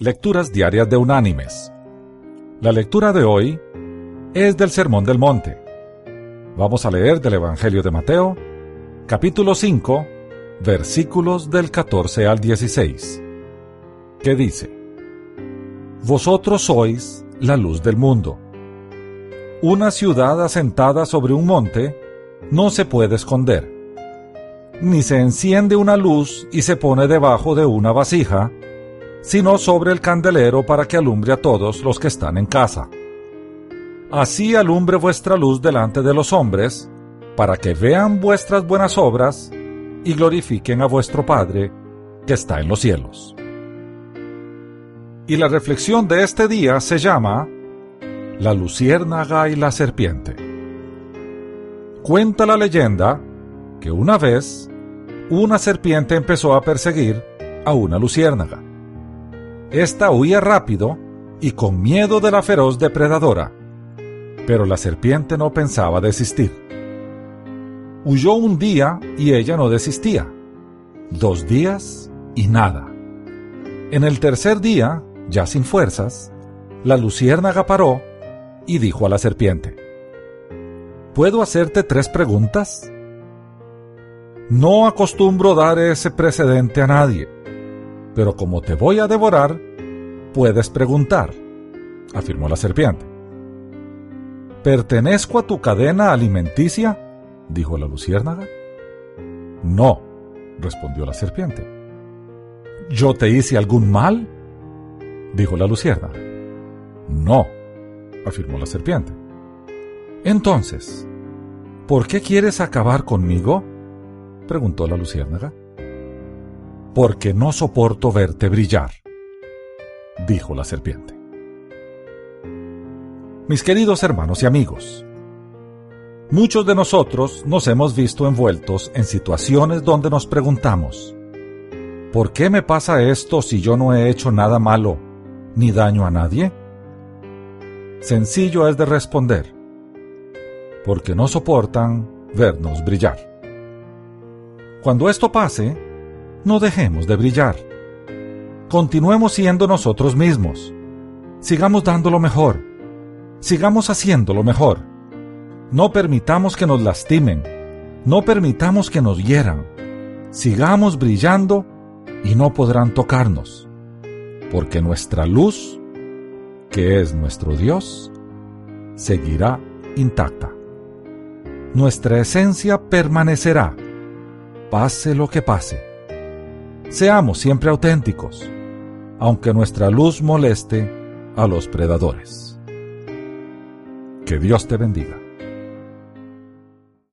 Lecturas Diarias de Unánimes. La lectura de hoy es del Sermón del Monte. Vamos a leer del Evangelio de Mateo, capítulo 5, versículos del 14 al 16, que dice, Vosotros sois la luz del mundo. Una ciudad asentada sobre un monte no se puede esconder, ni se enciende una luz y se pone debajo de una vasija, sino sobre el candelero para que alumbre a todos los que están en casa. Así alumbre vuestra luz delante de los hombres, para que vean vuestras buenas obras y glorifiquen a vuestro Padre que está en los cielos. Y la reflexión de este día se llama La luciérnaga y la serpiente. Cuenta la leyenda que una vez una serpiente empezó a perseguir a una luciérnaga. Esta huía rápido y con miedo de la feroz depredadora, pero la serpiente no pensaba desistir. Huyó un día y ella no desistía. Dos días y nada. En el tercer día, ya sin fuerzas, la luciérnaga paró y dijo a la serpiente, ¿Puedo hacerte tres preguntas? No acostumbro dar ese precedente a nadie pero como te voy a devorar, puedes preguntar, afirmó la serpiente. ¿Pertenezco a tu cadena alimenticia? dijo la luciérnaga. No, respondió la serpiente. ¿Yo te hice algún mal? dijo la luciérnaga. No, afirmó la serpiente. Entonces, ¿por qué quieres acabar conmigo? preguntó la luciérnaga porque no soporto verte brillar, dijo la serpiente. Mis queridos hermanos y amigos, muchos de nosotros nos hemos visto envueltos en situaciones donde nos preguntamos, ¿por qué me pasa esto si yo no he hecho nada malo ni daño a nadie? Sencillo es de responder, porque no soportan vernos brillar. Cuando esto pase, no dejemos de brillar. Continuemos siendo nosotros mismos. Sigamos dando lo mejor. Sigamos haciendo lo mejor. No permitamos que nos lastimen. No permitamos que nos hieran. Sigamos brillando y no podrán tocarnos. Porque nuestra luz, que es nuestro Dios, seguirá intacta. Nuestra esencia permanecerá, pase lo que pase. Seamos siempre auténticos, aunque nuestra luz moleste a los predadores. Que Dios te bendiga.